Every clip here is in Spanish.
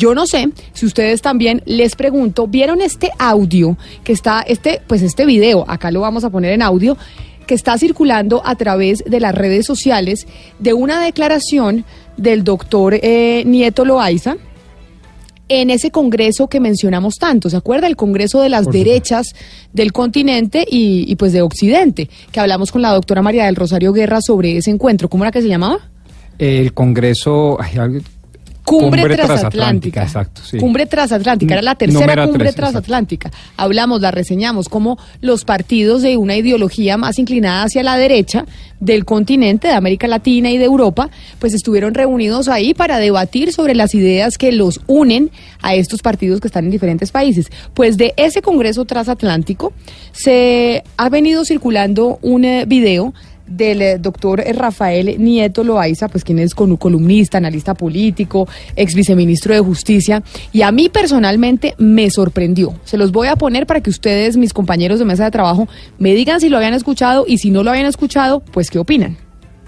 Yo no sé si ustedes también les pregunto, ¿vieron este audio que está, este, pues este video, acá lo vamos a poner en audio, que está circulando a través de las redes sociales de una declaración del doctor eh, Nieto Loaiza? en ese congreso que mencionamos tanto, ¿se acuerda? El congreso de las derechas del continente y, y, pues de Occidente, que hablamos con la doctora María del Rosario Guerra sobre ese encuentro. ¿Cómo era que se llamaba? El congreso... ay, Cumbre, Cumbre transatlántica. exacto, sí. Cumbre transatlántica, era la tercera Número cumbre tres, exacto. transatlántica. Hablamos, la reseñamos, como los partidos de una ideología más inclinada hacia la derecha del continente, de América Latina y de Europa, pues estuvieron reunidos ahí para debatir sobre las ideas que los unen a estos partidos que están en diferentes países. Pues de ese Congreso transatlántico se ha venido circulando un eh, video del eh, doctor Rafael Nieto Loaiza, pues quien es columnista, analista político, ex viceministro de Justicia, y a mí personalmente me sorprendió. Se los voy a poner para que ustedes, mis compañeros de mesa de trabajo, me digan si lo habían escuchado y si no lo habían escuchado, pues qué opinan.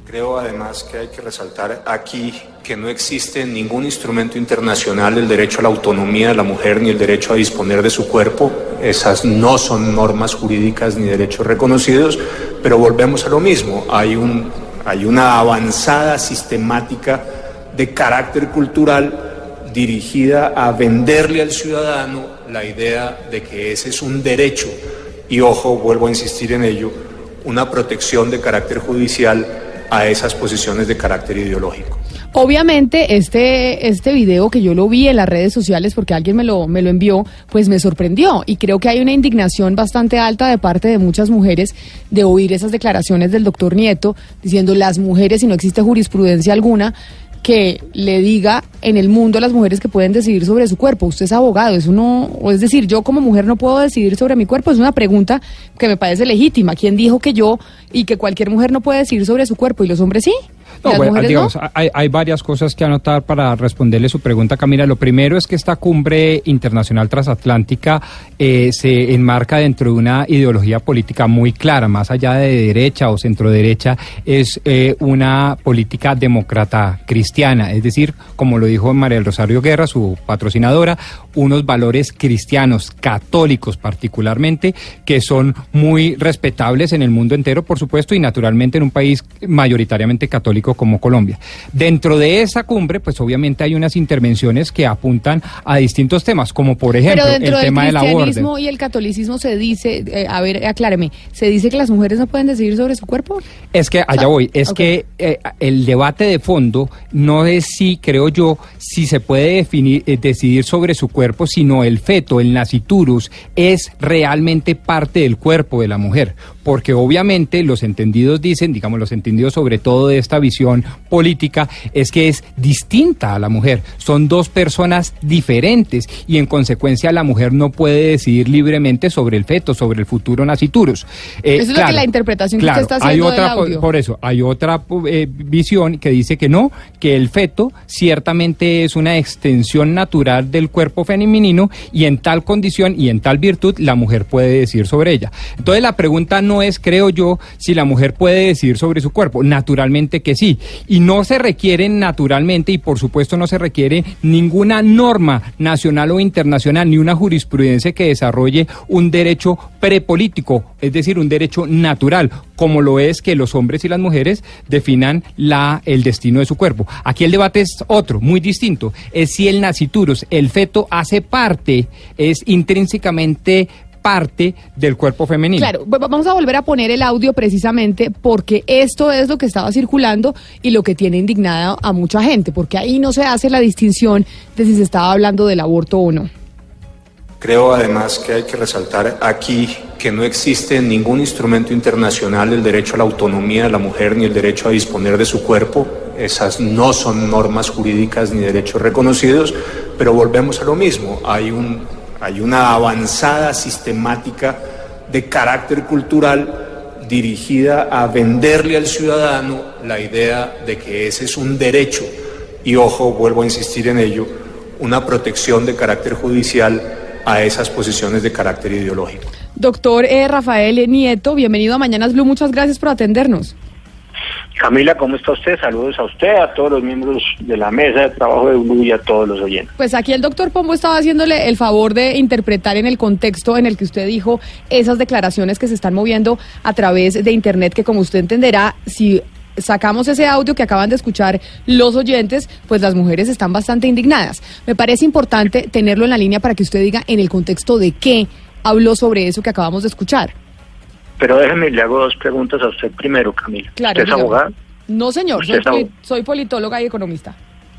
Creo además que hay que resaltar aquí que no existe ningún instrumento internacional el derecho a la autonomía de la mujer ni el derecho a disponer de su cuerpo. Esas no son normas jurídicas ni derechos reconocidos, pero volvemos a lo mismo. Hay, un, hay una avanzada sistemática de carácter cultural dirigida a venderle al ciudadano la idea de que ese es un derecho y ojo, vuelvo a insistir en ello, una protección de carácter judicial a esas posiciones de carácter ideológico. Obviamente, este, este video que yo lo vi en las redes sociales porque alguien me lo, me lo envió, pues me sorprendió. Y creo que hay una indignación bastante alta de parte de muchas mujeres de oír esas declaraciones del doctor Nieto diciendo las mujeres, y no existe jurisprudencia alguna, que le diga en el mundo a las mujeres que pueden decidir sobre su cuerpo. Usted es abogado, eso no, o es decir, yo como mujer no puedo decidir sobre mi cuerpo, es una pregunta que me parece legítima. ¿Quién dijo que yo y que cualquier mujer no puede decidir sobre su cuerpo y los hombres sí? ¿Y No, bueno, digamos, no? hay, hay varias cosas que anotar para responderle su pregunta, Camila. Lo primero es que esta cumbre internacional transatlántica eh, se enmarca dentro de una ideología política muy clara, más allá de derecha o centro derecha, es eh, una política demócrata cristiana, es decir, como lo dijo María del Rosario Guerra, su patrocinadora, unos valores cristianos, católicos particularmente, que son muy respetables en el mundo entero, por supuesto, y naturalmente en un país mayoritariamente católico como Colombia. Dentro de esa cumbre, pues obviamente hay unas intervenciones que apuntan a distintos temas, como por ejemplo Pero el tema del aborto. cristianismo y el catolicismo se dice, eh, a ver, acláreme, ¿se dice que las mujeres no pueden decidir sobre su cuerpo? Es que allá sea, voy, es que eh, el debate de fondo no es si, creo yo, si se puede definir, eh, decidir sobre su cuerpo, sino el feto, el naciturus, es realmente parte del cuerpo de la mujer. Porque obviamente los entendidos dicen, digamos, los entendidos sobre todo de esta visión política, es que es distinta a la mujer. Son dos personas diferentes y en consecuencia la mujer no puede decidir libremente sobre el feto, sobre el futuro naciturus. Eh, Eso es lo que la interpretación que usted está hay haciendo del otra, por- audio. por eso, hay otra eh, visión que dice que no, que el feto ciertamente es una extensión natural del cuerpo femenino y en tal condición y en tal virtud la mujer puede decidir sobre ella. Entonces la pregunta no es, creo yo, si la mujer puede decidir sobre su cuerpo. Naturalmente que sí. Y no se requiere naturalmente y por supuesto no se requiere ninguna norma nacional o internacional ni una jurisprudencia que desarrolle un derecho prepolítico, es decir, un derecho natural, como lo es que los hombres y las mujeres definan la, el destino de su cuerpo. Aquí el debate es otro, muy distinto, es si el naciturus, el feto, hace parte, es intrínsecamente parte del cuerpo femenino. Claro, va- vamos a volver a poner el audio precisamente porque esto es lo que estaba circulando y lo que tiene indignada a mucha gente, porque ahí no se hace la distinción de si se estaba hablando del aborto o no. Creo además que hay que resaltar aquí que no existe ningún instrumento internacional el derecho a la autonomía de la mujer ni el derecho a disponer de su cuerpo. Esas no son normas jurídicas ni derechos reconocidos, Pero volvemos a lo mismo, hay, un, hay una avanzada sistemática de carácter cultural dirigida a venderle al ciudadano la idea de que ese es un derecho y ojo, vuelvo a insistir en ello, una protección de carácter judicial a esas posiciones de carácter ideológico. Doctor eh, Rafael Nieto, bienvenido a Mañanas Blue, muchas gracias por atendernos. Camila, ¿cómo está usted? Saludos a usted, a todos los miembros de la mesa de trabajo de Blue y a todos los oyentes. Pues aquí el doctor Pombo estaba haciéndole el favor de interpretar en el contexto en el que usted dijo esas declaraciones que se están moviendo a través de Internet, que como usted entenderá, si sacamos ese audio que acaban de escuchar los oyentes, pues las mujeres están bastante indignadas. Me parece importante tenerlo en la línea para que usted diga en el contexto de qué habló sobre eso que acabamos de escuchar. Pero déjeme, le hago dos preguntas a usted primero, Camila. Claro, ¿Usted es abogada? No, señor, ¿Usted soy, poli- soy politóloga y economista.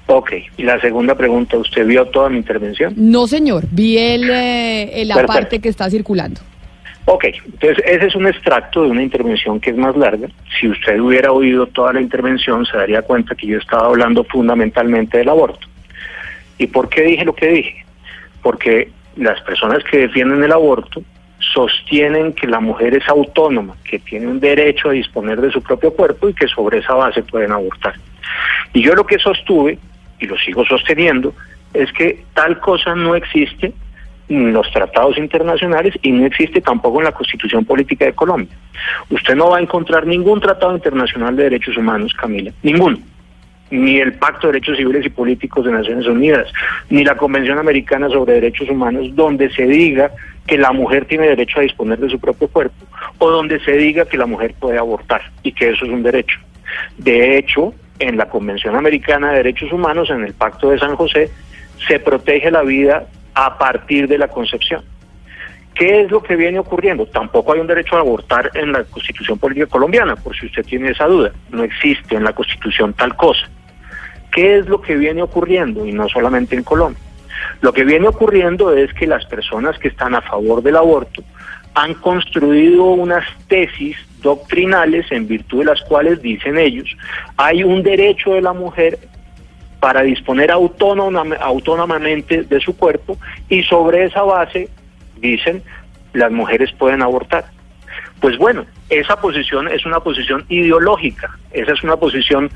Ok. Y la segunda pregunta, ¿usted vio toda mi intervención? No, señor, vi el, eh, la Perfecto. parte que está circulando. Ok, entonces ese es un extracto de una intervención que es más larga. Si usted hubiera oído toda la intervención, se daría cuenta que yo estaba hablando fundamentalmente del aborto. ¿Y por qué dije lo que dije? Porque las personas que defienden el aborto sostienen que la mujer es autónoma, que tiene un derecho a disponer de su propio cuerpo y que sobre esa base pueden abortar. Y yo lo que sostuve, y lo sigo sosteniendo, es que tal cosa no existe en los tratados internacionales y no existe tampoco en la Constitución Política de Colombia. Usted no va a encontrar ningún tratado internacional de derechos humanos, Camila, ninguno. Ni el Pacto de Derechos Civiles y Políticos de Naciones Unidas, ni la Convención Americana sobre Derechos Humanos, donde se diga que la mujer tiene derecho a disponer de su propio cuerpo, o donde se diga que la mujer puede abortar y que eso es un derecho. De hecho, en la Convención Americana de Derechos Humanos, en el Pacto de San José, se protege la vida a partir de la concepción. ¿Qué es lo que viene ocurriendo? Tampoco hay un derecho a abortar en la Constitución Política Colombiana, por si usted tiene esa duda. No existe en la Constitución tal cosa. ¿Qué es lo que viene ocurriendo? Y no solamente en Colombia. Lo que viene ocurriendo es que las personas que están a favor del aborto han construido unas tesis doctrinales en virtud de las cuales dicen ellos, hay un derecho de la mujer para disponer autónoma- autónomamente de su cuerpo y sobre esa base, dicen, las mujeres pueden abortar. Pues bueno, esa posición es una posición ideológica, esa es una posición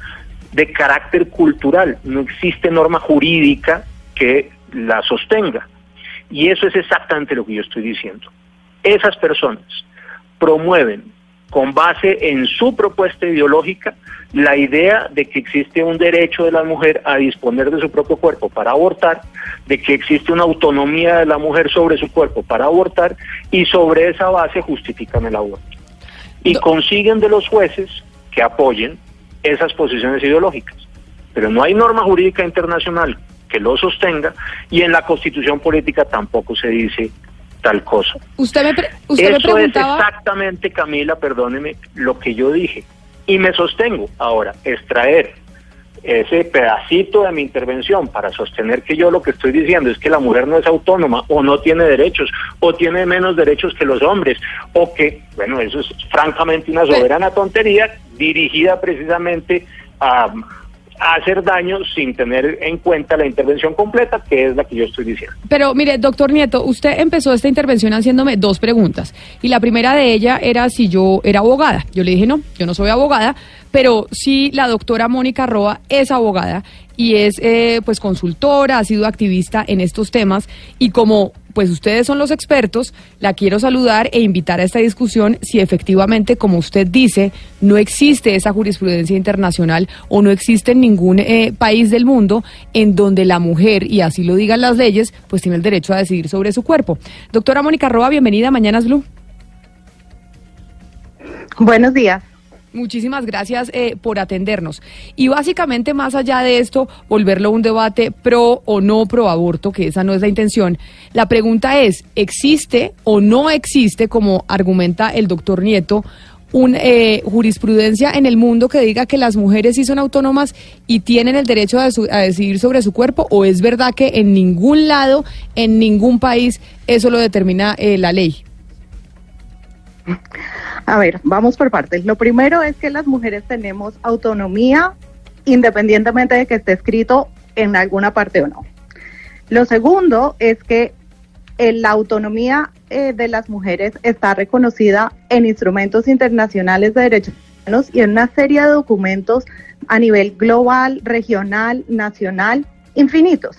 de carácter cultural, no existe norma jurídica que la sostenga. Y eso es exactamente lo que yo estoy diciendo. Esas personas promueven con base en su propuesta ideológica la idea de que existe un derecho de la mujer a disponer de su propio cuerpo para abortar, de que existe una autonomía de la mujer sobre su cuerpo para abortar y sobre esa base justifican el aborto. Y consiguen de los jueces que apoyen esas posiciones ideológicas. Pero no hay norma jurídica internacional que lo sostenga y en la constitución política tampoco se dice tal cosa. Usted me, pre- usted me Eso es exactamente, Camila, perdóneme, lo que yo dije. Y me sostengo. Ahora, extraer ese pedacito de mi intervención para sostener que yo lo que estoy diciendo es que la mujer no es autónoma o no tiene derechos o tiene menos derechos que los hombres o que, bueno, eso es francamente una soberana tontería dirigida precisamente a, hacer daño sin tener en cuenta la intervención completa, que es la que yo estoy diciendo. Pero mire, doctor Nieto, usted empezó esta intervención haciéndome dos preguntas. Y la primera de ella era si yo era abogada. Yo le dije, no, yo no soy abogada, pero sí la doctora Mónica Roa es abogada y es eh, pues consultora, ha sido activista en estos temas y como pues ustedes son los expertos, la quiero saludar e invitar a esta discusión si efectivamente, como usted dice, no existe esa jurisprudencia internacional o no existe en ningún eh, país del mundo en donde la mujer, y así lo digan las leyes, pues tiene el derecho a decidir sobre su cuerpo. Doctora Mónica Roa, bienvenida a Mañanas Blue. Buenos días. Muchísimas gracias eh, por atendernos. Y básicamente, más allá de esto, volverlo un debate pro o no pro aborto, que esa no es la intención, la pregunta es, ¿existe o no existe, como argumenta el doctor Nieto, una jurisprudencia en el mundo que diga que las mujeres sí son autónomas y tienen el derecho a, a decidir sobre su cuerpo? ¿O es verdad que en ningún lado, en ningún país, eso lo determina eh, la ley? A ver, vamos por partes. Lo primero es que las mujeres tenemos autonomía independientemente de que esté escrito en alguna parte o no. Lo segundo es que eh, la autonomía eh, de las mujeres está reconocida en instrumentos internacionales de derechos humanos y en una serie de documentos a nivel global, regional, nacional, infinitos.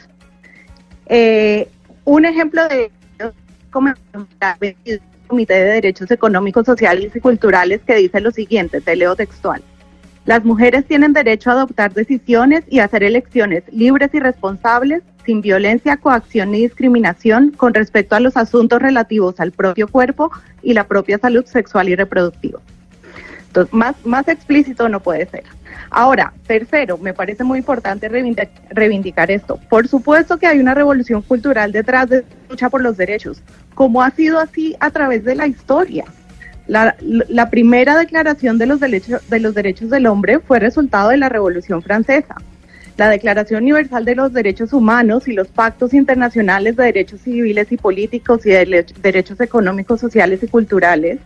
Eh, un ejemplo de Comité de Derechos Económicos, Sociales y Culturales que dice lo siguiente, te leo textual. Las mujeres tienen derecho a adoptar decisiones y hacer elecciones libres y responsables, sin violencia, coacción ni discriminación con respecto a los asuntos relativos al propio cuerpo y la propia salud sexual y reproductiva. Entonces, más, más explícito no puede ser. Ahora, tercero, me parece muy importante reivindicar, esto. Por supuesto que hay una revolución cultural detrás de la lucha por los derechos, como ha sido así a través de la historia. La, primera declaración de los, derechos, de los derechos del hombre fue resultado de la Revolución Francesa. La Declaración Universal de los Derechos Humanos y los pactos internacionales de derechos civiles y políticos y de derechos económicos, sociales y culturales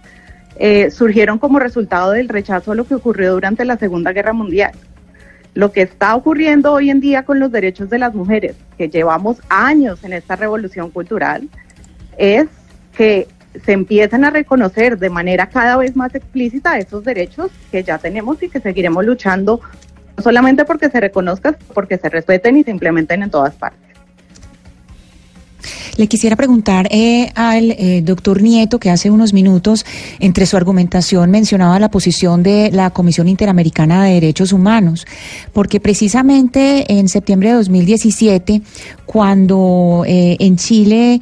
eh, surgieron como resultado del rechazo a lo que ocurrió durante la Segunda Guerra Mundial. Lo que está ocurriendo hoy en día con los derechos de las mujeres, que llevamos años en esta revolución cultural, es que se empiezan a reconocer de manera cada vez más explícita esos derechos que ya tenemos y que seguiremos luchando, no solamente porque se reconozcan, porque se respeten y se implementen en todas partes. Le quisiera preguntar eh, al eh, doctor Nieto, que hace unos minutos, entre su argumentación, mencionaba la posición de la Comisión Interamericana de Derechos Humanos, porque precisamente en septiembre de 2017, cuando eh, en Chile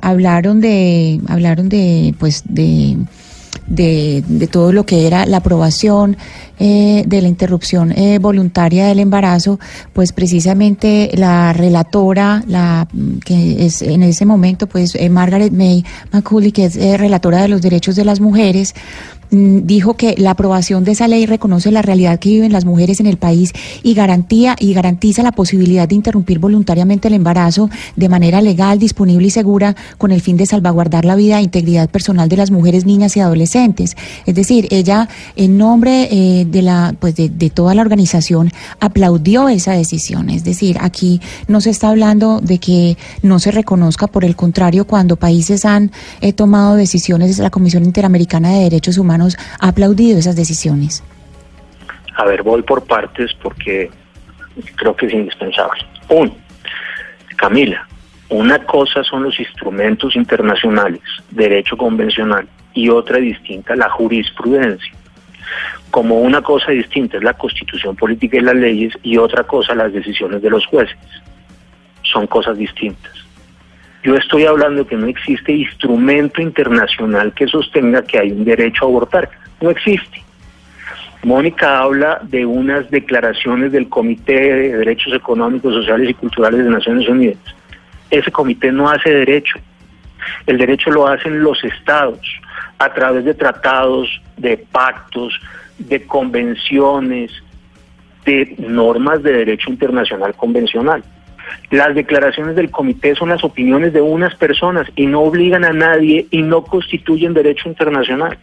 hablaron de, hablaron de, pues, de de, todo lo que era la aprobación eh, de la interrupción eh, voluntaria del embarazo, pues precisamente la relatora, la que es en ese momento, pues eh, Margaret May McCulley, que es relatora de los derechos de las mujeres, Mm, dijo que la aprobación de esa ley reconoce la realidad que viven las mujeres en el país y garantía y garantiza la posibilidad de interrumpir voluntariamente el embarazo de manera legal, disponible y segura con el fin de salvaguardar la vida e integridad personal de las mujeres, niñas y adolescentes. Es decir, ella en nombre eh, de la pues de, toda la organización aplaudió esa decisión. Es decir, aquí no se está hablando de que no se reconozca, por el contrario, cuando países han eh, tomado decisiones la Comisión Interamericana de Derechos Humanos aplaudido esas decisiones? A ver, voy por partes porque creo que es indispensable. Uno, Camila, una cosa son los instrumentos internacionales, derecho convencional, y otra distinta, la jurisprudencia. Como una cosa distinta es la constitución política y las leyes, y otra cosa las decisiones de los jueces. Son cosas distintas. Yo estoy hablando que no existe instrumento internacional que sostenga que hay un derecho a abortar. No existe. Mónica habla de unas declaraciones del Comité de Derechos Económicos, Sociales y Culturales de Naciones Unidas. Ese comité no hace derecho. El derecho lo hacen los estados a través de tratados, de pactos, de convenciones, de normas de derecho internacional convencional. Las declaraciones del comité son las opiniones de unas personas y no obligan a nadie y no constituyen derecho internacional.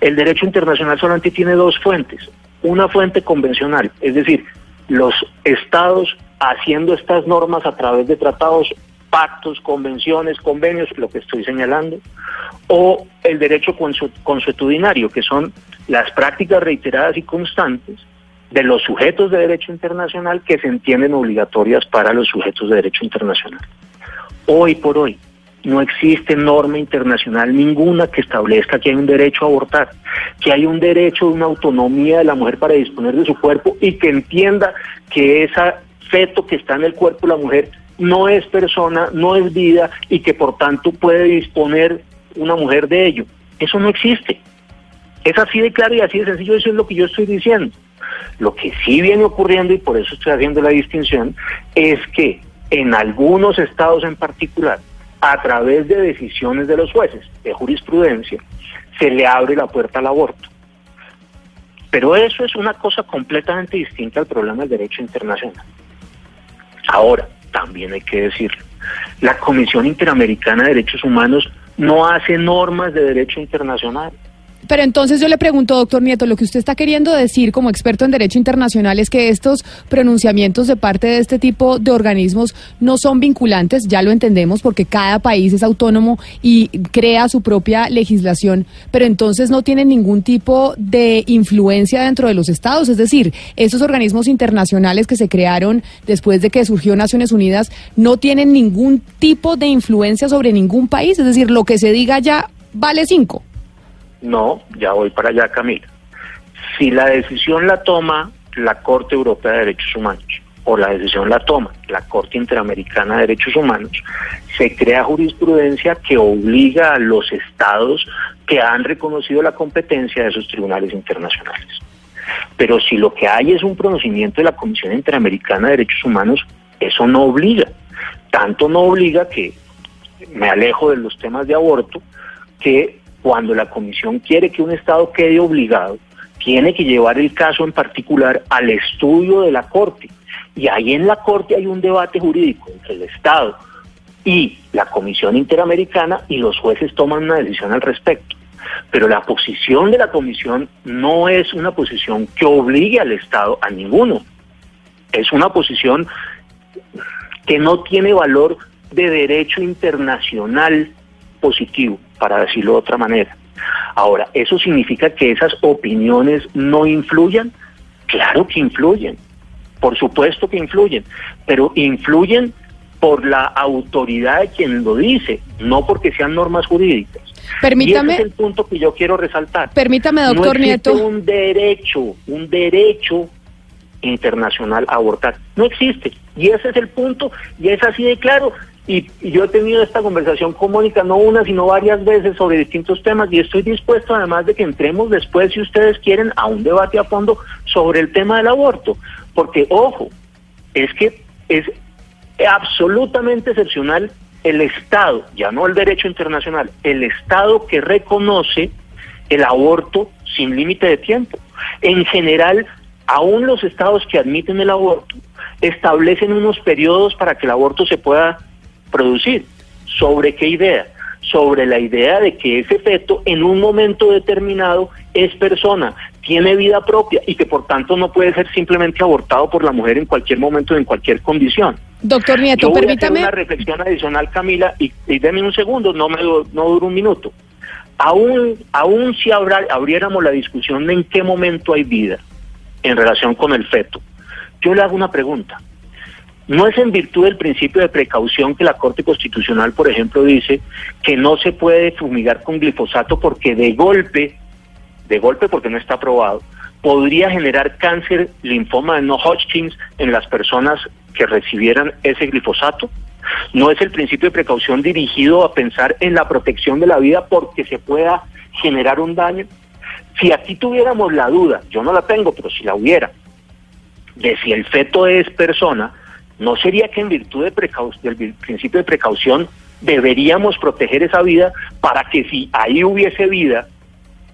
El derecho internacional solamente tiene dos fuentes. Una fuente convencional, es decir, los estados haciendo estas normas a través de tratados, pactos, convenciones, convenios, lo que estoy señalando, o el derecho consuetudinario, que son las prácticas reiteradas y constantes de los sujetos de derecho internacional que se entienden obligatorias para los sujetos de derecho internacional. Hoy por hoy no existe norma internacional ninguna que establezca que hay un derecho a abortar, que hay un derecho de una autonomía de la mujer para disponer de su cuerpo y que entienda que ese feto que está en el cuerpo de la mujer no es persona, no es vida y que por tanto puede disponer una mujer de ello. Eso no existe. Es así de claro y así de sencillo, eso es lo que yo estoy diciendo. Lo que sí viene ocurriendo, y por eso estoy haciendo la distinción, es que en algunos estados en particular, a través de decisiones de los jueces, de jurisprudencia, se le abre la puerta al aborto. Pero eso es una cosa completamente distinta al problema del derecho internacional. Ahora, también hay que decirlo, la Comisión Interamericana de Derechos Humanos no hace normas de derecho internacional Pero entonces yo le pregunto, doctor Nieto, lo que usted está queriendo decir como experto en derecho internacional es que estos pronunciamientos de parte de este tipo de organismos no son vinculantes, ya lo entendemos, porque cada país es autónomo y crea su propia legislación, pero entonces no tienen ningún tipo de influencia dentro de los estados. Es decir, esos organismos internacionales que se crearon después de que surgió Naciones Unidas no tienen ningún tipo de influencia sobre ningún país. Es decir, lo que se diga ya vale cinco. No, ya voy para allá, Camila. Si la decisión la toma la Corte Europea de Derechos Humanos o la decisión la toma la Corte Interamericana de Derechos Humanos, se crea jurisprudencia que obliga a los estados que han reconocido la competencia de esos tribunales internacionales. Pero si lo que hay es un pronunciamiento de la Comisión Interamericana de Derechos Humanos, eso no obliga. Tanto no obliga que me alejo de los temas de aborto, que cuando la comisión quiere que un Estado quede obligado, tiene que llevar el caso en particular al estudio de la Corte. Y ahí en la Corte hay un debate jurídico entre el Estado y la Comisión Interamericana y los jueces toman una decisión al respecto. Pero la posición de la Comisión no es una posición que obligue al Estado a ninguno. Es una posición que no tiene valor de derecho internacional positivo, para decirlo de otra manera. Ahora, ¿eso significa que esas opiniones no influyan? Claro que influyen, por supuesto que influyen, pero influyen por la autoridad de quien lo dice, no porque sean normas jurídicas. Permítame. Y ese es el punto que yo quiero resaltar. Permítame, doctor no existe Nieto. un derecho, un derecho internacional a abortar. No existe. Y ese es el punto, y es así de claro. Y, yo he tenido esta conversación con Mónica no una, sino varias veces sobre distintos temas, y estoy dispuesto, además de que entremos después, si ustedes quieren, a un debate a fondo sobre el tema del aborto. Porque, ojo, es que es absolutamente excepcional el Estado, ya no el derecho internacional, el Estado que reconoce el aborto sin límite de tiempo. En general, aún los estados que admiten el aborto establecen unos periodos para que el aborto se pueda producir. ¿Sobre qué idea? Sobre la idea de que ese feto en un momento determinado es persona, tiene vida propia y que por tanto no puede ser simplemente abortado por la mujer en cualquier momento, en cualquier condición. Doctor Yo Nieto, voy a hacer permítame. una reflexión adicional, Camila, y, y deme un segundo, no me no dura un minuto. Aún, aún si abra- abriéramos la discusión de en qué momento hay vida en relación con el feto, yo le hago una pregunta. No es en virtud del principio de precaución que la Corte Constitucional, por ejemplo, dice que no se puede fumigar con glifosato porque de golpe, de golpe porque no está aprobado, podría generar cáncer, linfoma de no Hodgkins en las personas que recibieran ese glifosato. No es el principio de precaución dirigido a pensar en la protección de la vida porque se pueda generar un daño. Si aquí tuviéramos la duda, yo no la tengo, pero si la hubiera, de si el feto es persona, ¿no sería que en virtud de del principio de precaución deberíamos proteger esa vida para que si ahí hubiese vida,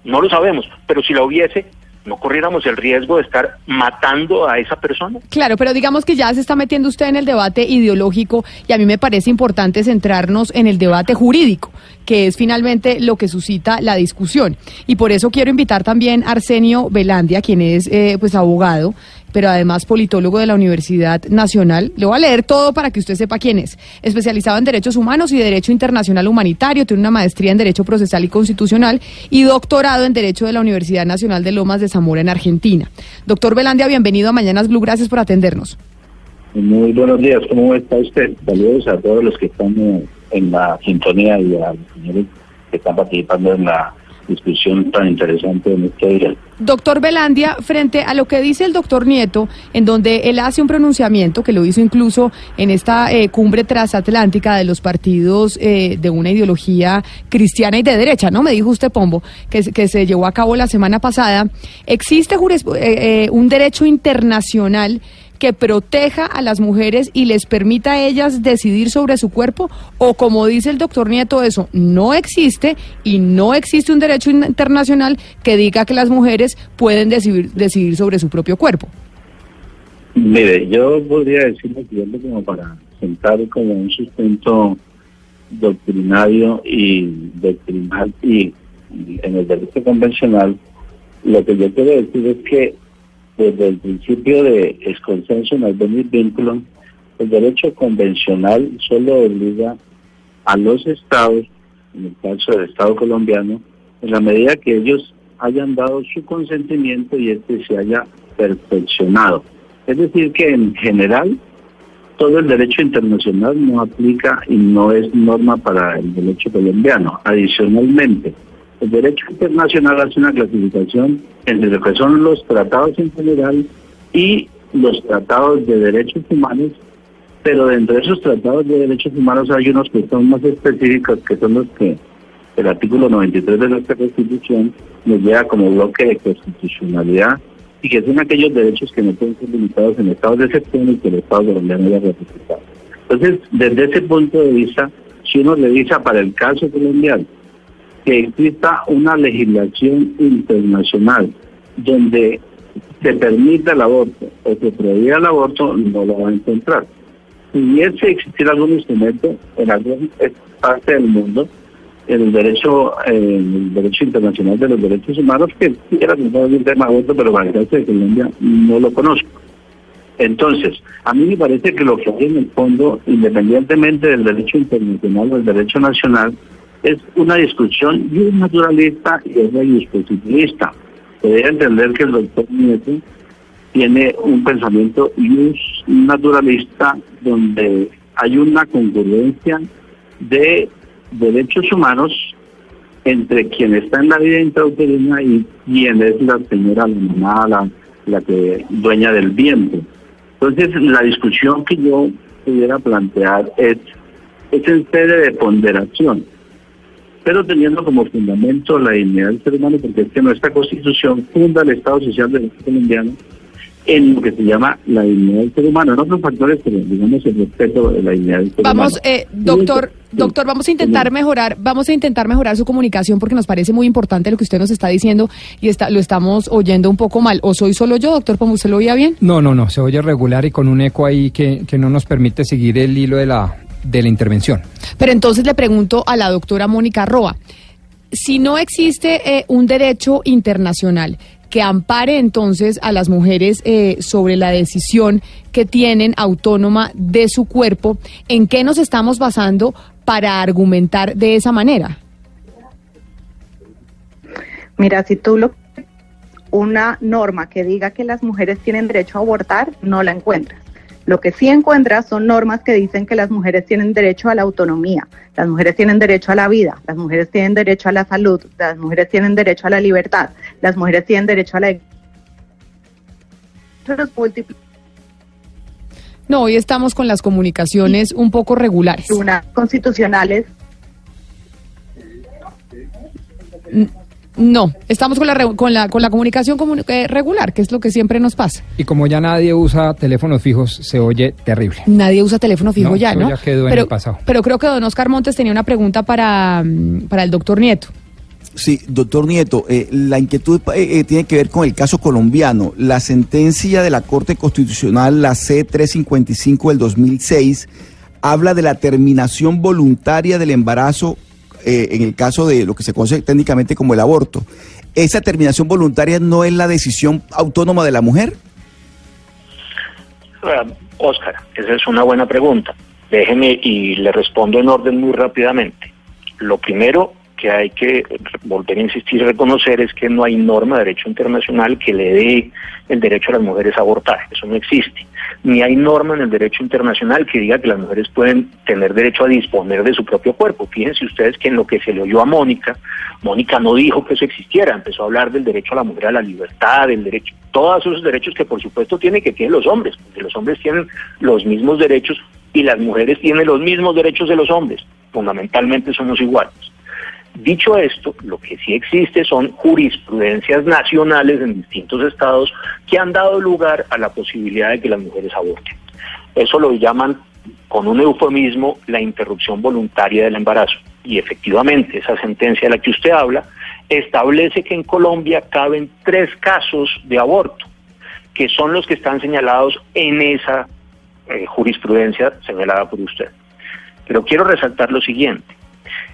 no lo sabemos, pero si la hubiese, no corriéramos el riesgo de estar matando a esa persona? Claro, pero digamos que ya se está metiendo usted en el debate ideológico y a mí me parece importante centrarnos en el debate jurídico, que es finalmente lo que suscita la discusión. Y por eso quiero invitar también a Arsenio Velandia, quien es eh, pues abogado, pero además politólogo de la Universidad Nacional. Le voy a leer todo para que usted sepa quién es. Especializado en Derechos Humanos y Derecho Internacional Humanitario, tiene una maestría en Derecho Procesal y Constitucional y doctorado en Derecho de la Universidad Nacional de Lomas de Zamora en Argentina. Doctor Velandia, bienvenido a Mañanas Blue, gracias por atendernos. Muy buenos días, ¿cómo está usted? Saludos a todos los que están en la sintonía y a los señores que están participando en la discusión tan interesante en este. Doctor Velandia, frente a lo que dice el doctor Nieto, en donde él hace un pronunciamiento, que lo hizo incluso en esta eh, cumbre transatlántica de los partidos eh, de una ideología cristiana y de derecha, ¿no? Me dijo usted, Pombo, que, se- que se llevó a cabo la semana pasada. ¿Existe eh, eh, un derecho internacional que proteja a las mujeres y les permita a ellas decidir sobre su cuerpo? O como dice el doctor Nieto, eso no existe y no existe un derecho internacional que diga que las mujeres pueden decidir, decidir sobre su propio cuerpo. Mire, yo podría decir lo siguiente como para sentar como un sustento doctrinario y doctrinal y en el derecho convencional, lo que yo quiero decir es que desde el principio de es consenso no venir vínculo, el derecho convencional solo obliga a los estados, en el caso del Estado colombiano, en la medida que ellos hayan dado su consentimiento y este se haya perfeccionado. Es decir, que en general todo el derecho internacional no aplica y no es norma para el derecho colombiano. Adicionalmente, el derecho internacional hace una clasificación entre lo que son los tratados en general y los tratados de derechos humanos, pero dentro de esos tratados de derechos humanos hay unos que son más específicos, que son los que el artículo 93 de nuestra Constitución nos lleva como bloque de constitucionalidad y que son aquellos derechos que no pueden ser limitados en estados de excepción y que el Estado colombiano haya ratificado. Entonces, desde ese punto de vista, si uno revisa para el caso colombiano que exista una legislación internacional donde se permita el aborto o se prohíba el aborto, no lo va a encontrar. Si ese existiera algún instrumento en alguna parte del mundo, el derecho el derecho internacional de los derechos humanos que quiera un tema aborto, pero para el caso de Colombia no lo conozco. Entonces, a mí me parece que lo que hay en el fondo, independientemente del derecho internacional o del derecho nacional, es una discusión y naturalista y es dispositivista. Se debe entender que el doctor Nieto tiene un pensamiento naturalista donde hay una concurrencia de derechos humanos entre quien está en la vida intrauterina y quien es la señora, la la, la que dueña del viento. Entonces, la discusión que yo pudiera plantear es, es en sede de ponderación, pero teniendo como fundamento la dignidad del ser humano, porque es que nuestra constitución funda el Estado Social del colombiano en lo que se llama la dignidad del ser humano, en otros factores, pero digamos el respeto de la dignidad del ser vamos, humano. Eh, doctor, doctor, vamos a intentar mejorar, vamos a intentar mejorar su comunicación porque nos parece muy importante lo que usted nos está diciendo y está, lo estamos oyendo un poco mal. ¿O soy solo yo, doctor, como usted lo oía bien? No, no, no, se oye regular y con un eco ahí que, que no nos permite seguir el hilo de la, de la intervención. Pero entonces le pregunto a la doctora Mónica Roa, si no existe eh, un derecho internacional que ampare entonces a las mujeres eh, sobre la decisión que tienen autónoma de su cuerpo, ¿en qué nos estamos basando para argumentar de esa manera? Mira, si tú lo una norma que diga que las mujeres tienen derecho a abortar, no la encuentras. Lo que sí encuentras son normas que dicen que las mujeres tienen derecho a la autonomía, las mujeres tienen derecho a la vida, las mujeres tienen derecho a la salud, las mujeres tienen derecho a la libertad, las mujeres tienen derecho a la... No, hoy estamos con las comunicaciones un poco regulares. Constitucionales. No, estamos con la, con la, con la comunicación eh, regular, que es lo que siempre nos pasa. Y como ya nadie usa teléfonos fijos, se oye terrible. Nadie usa teléfono fijo No, ya, eso ¿no? ya quedó en pero, el pasado. pero creo que don Oscar Montes tenía una pregunta para, mm, para el doctor Nieto. Sí, doctor Nieto, eh, la inquietud eh, eh, tiene que ver con el caso colombiano. La sentencia de la Corte Constitucional, la C-355 del 2006, habla de la terminación voluntaria del embarazo eh, en el caso de lo que se conoce técnicamente como el aborto. ¿Esa terminación voluntaria no es la decisión autónoma de la mujer? Eh, Oscar, esa es una buena pregunta. Déjeme y le respondo en orden muy rápidamente. Lo primero que hay que volver a insistir y reconocer es que no hay norma de derecho internacional que le dé el derecho a las mujeres a abortar. Eso no existe. Ni hay norma en el derecho internacional que diga que las mujeres pueden tener derecho a disponer de su propio cuerpo. Fíjense ustedes que en lo que se le oyó a Mónica, Mónica no dijo que eso existiera, empezó a hablar del derecho a la mujer a la libertad, del derecho, todos esos derechos que por supuesto tiene que tienen los hombres, porque los hombres tienen los mismos derechos y las mujeres tienen los mismos derechos de los hombres. Fundamentalmente somos iguales. Dicho esto, lo que sí existe son jurisprudencias nacionales en distintos estados que han dado lugar a la posibilidad de que las mujeres aborten. Eso lo llaman con un eufemismo la interrupción voluntaria del embarazo. Y efectivamente, esa sentencia de la que usted habla establece que en Colombia caben tres casos de aborto, que son los que están señalados en esa eh, jurisprudencia señalada por usted. Pero quiero resaltar lo siguiente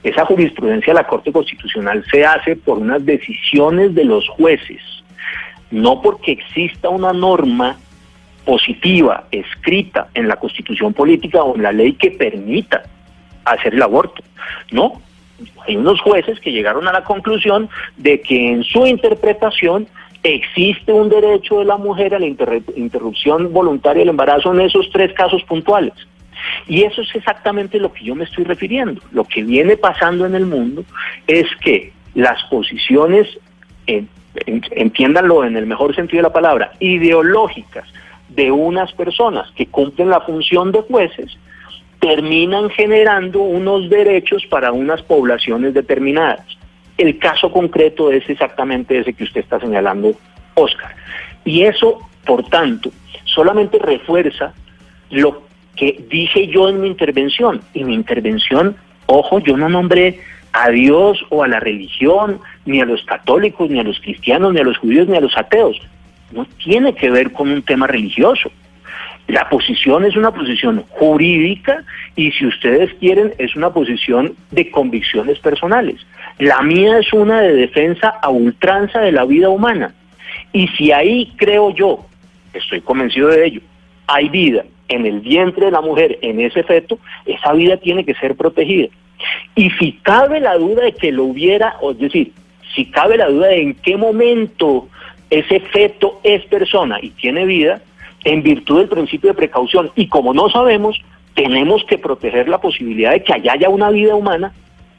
Esa jurisprudencia de la Corte Constitucional se hace por unas decisiones de los jueces, no porque exista una norma positiva, escrita en la Constitución política o en la ley que permita hacer el aborto. No, hay unos jueces que llegaron a la conclusión de que en su interpretación existe un derecho de la mujer a la interrupción voluntaria del embarazo en esos tres casos puntuales. Y eso es exactamente lo que yo me estoy refiriendo. Lo que viene pasando en el mundo es que las posiciones, entiéndanlo en el mejor sentido de la palabra, ideológicas de unas personas que cumplen la función de jueces, terminan generando unos derechos para unas poblaciones determinadas. El caso concreto es exactamente ese que usted está señalando, Oscar. Y eso, por tanto, solamente refuerza lo que dije yo en mi intervención. Y mi intervención, ojo, yo no nombré a Dios o a la religión, ni a los católicos, ni a los cristianos, ni a los judíos, ni a los ateos. No tiene que ver con un tema religioso. La posición es una posición jurídica y si ustedes quieren es una posición de convicciones personales. La mía es una de defensa a ultranza de la vida humana. Y si ahí creo yo, estoy convencido de ello, hay vida en el vientre de la mujer, en ese feto, esa vida tiene que ser protegida. Y si cabe la duda de que lo hubiera, es decir, si cabe la duda de en qué momento ese feto es persona y tiene vida, en virtud del principio de precaución. Y como no sabemos, tenemos que proteger la posibilidad de que allá haya una vida humana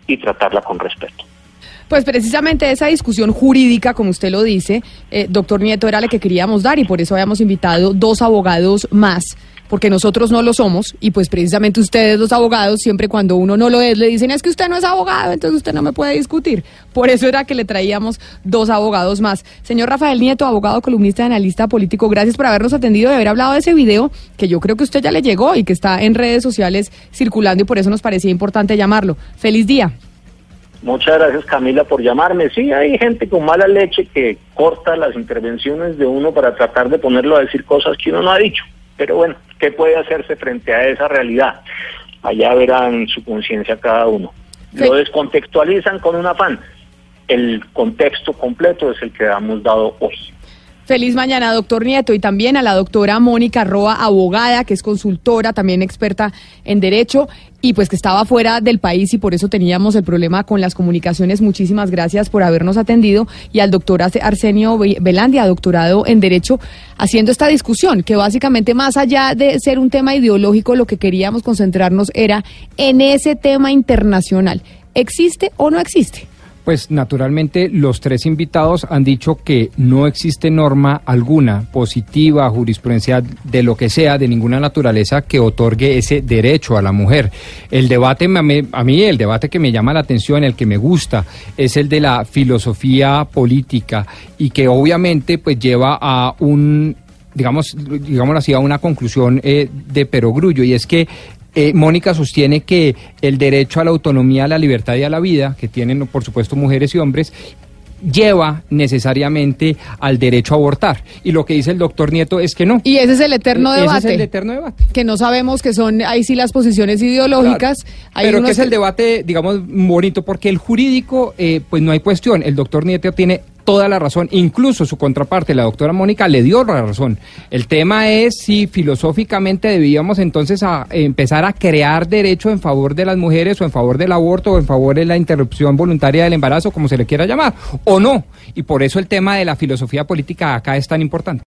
y tratarla con respeto. Pues precisamente esa discusión jurídica, como usted lo dice, eh, doctor Nieto, era la que queríamos dar y por eso habíamos invitado dos abogados más porque nosotros no lo somos y pues precisamente ustedes los abogados siempre cuando uno no lo es le dicen es que usted no es abogado, entonces usted no me puede discutir. Por eso era que le traíamos dos abogados más. Señor Rafael Nieto, abogado, columnista, analista político, gracias por habernos atendido y haber hablado de ese video que yo creo que usted ya le llegó y que está en redes sociales circulando y por eso nos parecía importante llamarlo. Feliz día. Muchas gracias Camila por llamarme. Sí, hay gente con mala leche que corta las intervenciones de uno para tratar de ponerlo a decir cosas que uno no ha dicho. Pero bueno, ¿qué puede hacerse frente a esa realidad? Allá verán su conciencia cada uno. Lo descontextualizan con un afán. El contexto completo es el que hemos dado hoy. Feliz mañana, doctor Nieto, y también a la doctora Mónica Roa, abogada, que es consultora, también experta en Derecho, y pues que estaba fuera del país y por eso teníamos el problema con las comunicaciones. Muchísimas gracias por habernos atendido. Y al doctor Arsenio Velandia, doctorado en Derecho, haciendo esta discusión, que básicamente más allá de ser un tema ideológico, lo que queríamos concentrarnos era en ese tema internacional. ¿Existe o no existe? Pues naturalmente los tres invitados han dicho que no existe norma alguna positiva, jurisprudencial, de lo que sea, de ninguna naturaleza, que otorgue ese derecho a la mujer. El debate, a mí el debate que me llama la atención, el que me gusta, es el de la filosofía política y que obviamente pues lleva a un digamos, digámoslo así, a una conclusión eh, de perogrullo, y es que eh, Mónica sostiene que el derecho a la autonomía, a la libertad y a la vida, que tienen por supuesto mujeres y hombres, lleva necesariamente al derecho a abortar. Y lo que dice el doctor Nieto es que no. Y ese es el eterno debate. Ese es el eterno debate. Que no sabemos que son ahí sí las posiciones ideológicas. pero que es el debate, digamos, bonito, porque el jurídico, eh, pues no hay cuestión. El doctor Nieto tiene toda la razón. Incluso su contraparte, la doctora Mónica, le dio la razón. El tema es si filosóficamente debíamos entonces a empezar a crear derecho en favor de las mujeres o en favor del aborto o en favor de la interrupción voluntaria del embarazo, como se le quiera llamar, o no. Y por eso el tema de la filosofía política acá es tan importante.